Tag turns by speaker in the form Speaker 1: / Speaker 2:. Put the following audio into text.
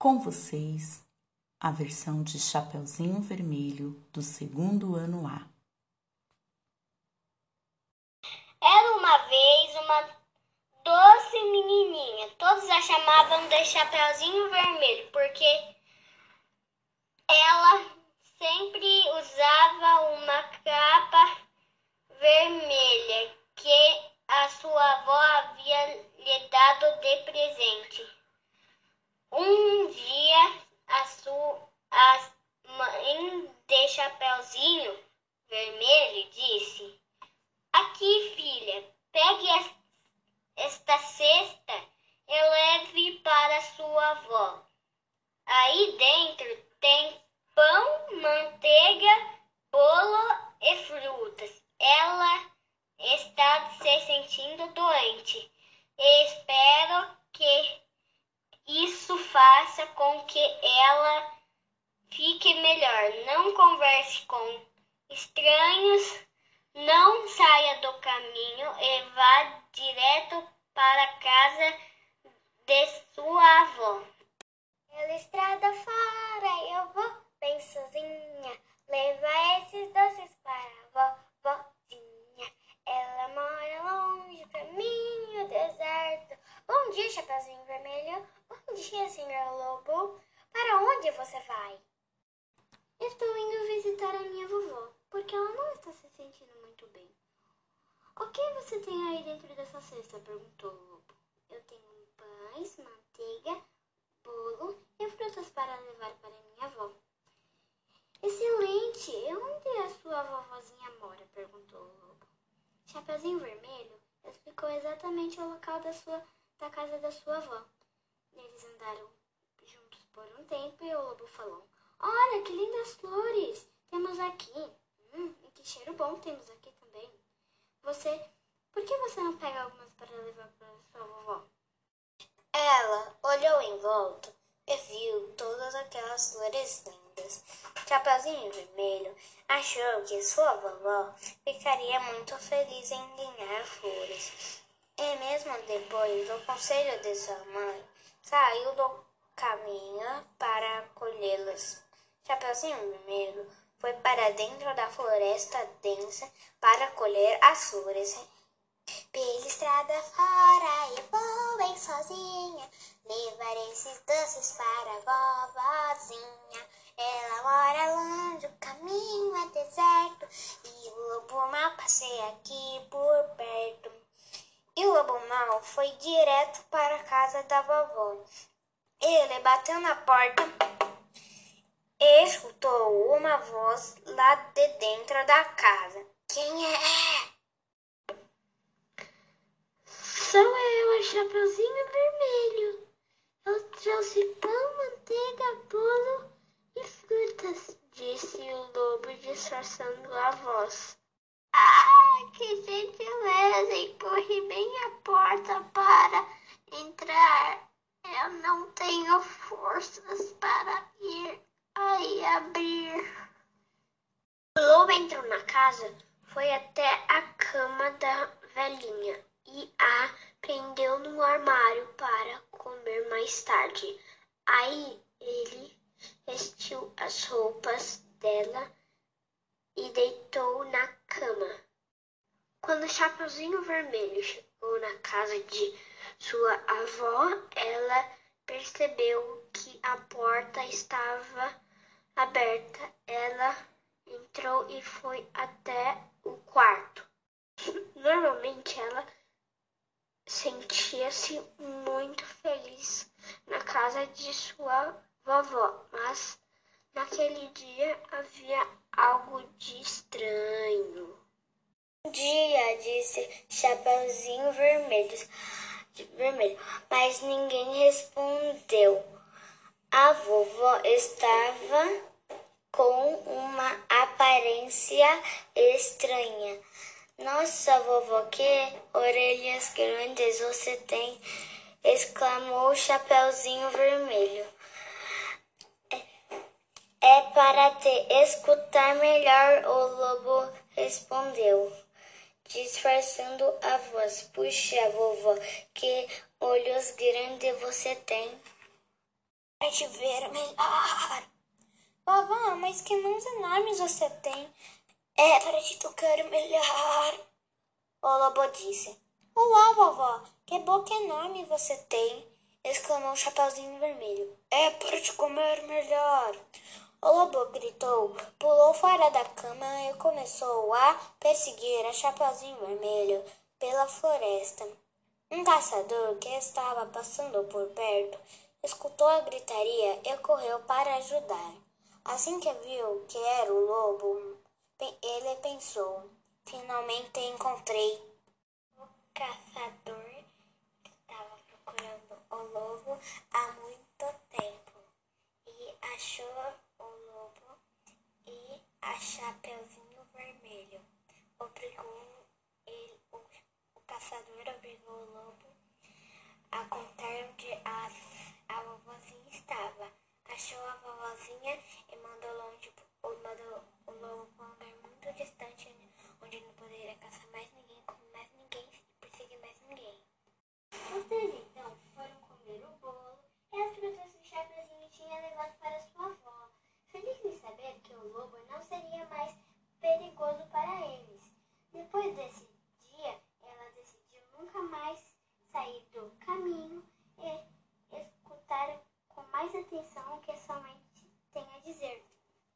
Speaker 1: Com vocês, a versão de Chapeuzinho Vermelho do segundo ano A.
Speaker 2: Era uma vez uma doce menininha. Todos a chamavam de Chapeuzinho Vermelho porque ela sempre usava uma capa vermelha que a sua avó havia lhe dado de presente. Um dia a sua a mãe de Chapeuzinho Vermelho disse: Aqui, filha, pegue esta cesta e leve para sua avó. Aí dentro tem pão, manteiga, bolo e frutas. Ela está se sentindo doente e espero que isso faça com que ela fique melhor. Não converse com estranhos, não saia do caminho e vá direto para a casa de sua avó.
Speaker 3: Pela estrada fora eu vou bem sozinha, levar esses doces para a vovozinha. Ela mora longe, caminho deserto. Bom dia, Chapeuzinho Vermelho. Bom dia, senhor Lobo. Para onde você vai?
Speaker 4: Estou indo visitar a minha vovó, porque ela não está se sentindo muito bem. O que você tem aí dentro dessa cesta? perguntou o lobo.
Speaker 3: Eu tenho pães, manteiga, bolo e frutas para levar para minha avó.
Speaker 4: Excelente! E onde a sua vovozinha mora? perguntou o lobo.
Speaker 3: Chapeuzinho Vermelho explicou exatamente o local da, sua, da casa da sua avó. Eles andaram juntos por um tempo e o lobo falou: Olha que lindas flores temos aqui. Que cheiro bom temos aqui também. Você, por que você não pega algumas para levar para sua vovó?
Speaker 2: Ela olhou em volta e viu todas aquelas flores lindas. Chapeuzinho Vermelho achou que sua vovó ficaria muito feliz em ganhar flores. E mesmo depois do conselho de sua mãe, saiu do caminho para colhê-las. Chapeuzinho Vermelho foi para dentro da floresta densa para colher as flores.
Speaker 3: Pela estrada fora eu vou bem sozinha, levar esses doces para a vovozinha. Ela mora longe, o caminho é deserto, e o lobo mal passeia aqui por perto.
Speaker 2: E o lobo mal foi direto para a casa da vovó. Ele bateu na porta escutou uma voz lá de dentro da casa.
Speaker 3: Quem é?
Speaker 4: Sou eu, a Chapeuzinho Vermelho. Eu trouxe pão, manteiga, bolo e frutas, disse o lobo disfarçando a voz.
Speaker 2: Ah, que gentileza! Empurre bem a porta para entrar. Eu não tenho forças abrir. O lobo entrou na casa, foi até a cama da velhinha e a prendeu no armário para comer mais tarde. Aí ele vestiu as roupas dela e deitou na cama. Quando o Chapeuzinho Vermelho chegou na casa de sua avó, ela percebeu que a porta estava aberta. Ela entrou e foi até o quarto. Normalmente ela sentia-se muito feliz na casa de sua vovó, mas naquele dia havia algo de estranho.
Speaker 3: Um dia, disse Chapeuzinho Vermelho, vermelho, mas ninguém respondeu. A vovó estava com uma aparência estranha. Nossa, vovó, que orelhas grandes você tem! exclamou o Chapeuzinho Vermelho. É, é para te escutar melhor, o lobo respondeu, disfarçando a voz. Puxa, vovó, que olhos grandes você tem!
Speaker 2: para te ver melhor. Vovó, mas que mãos enormes você tem. É para te tocar melhor. O lobo disse. Uau, vovó, que boca enorme você tem, exclamou o Chapeuzinho Vermelho. É para te comer melhor. O lobo gritou, pulou fora da cama e começou a perseguir a Chapeuzinho Vermelho pela floresta. Um caçador que estava passando por perto escutou a gritaria e correu para ajudar. Assim que viu que era o lobo, ele pensou: finalmente encontrei o caçador que estava procurando o lobo há muito tempo e achou o lobo e a Chapeuzinho Vermelho. Obrigou ele, o, o caçador obrigou o lobo a contar onde a, a vovozinha estava. Achou a vovozinha The you put all mother alone.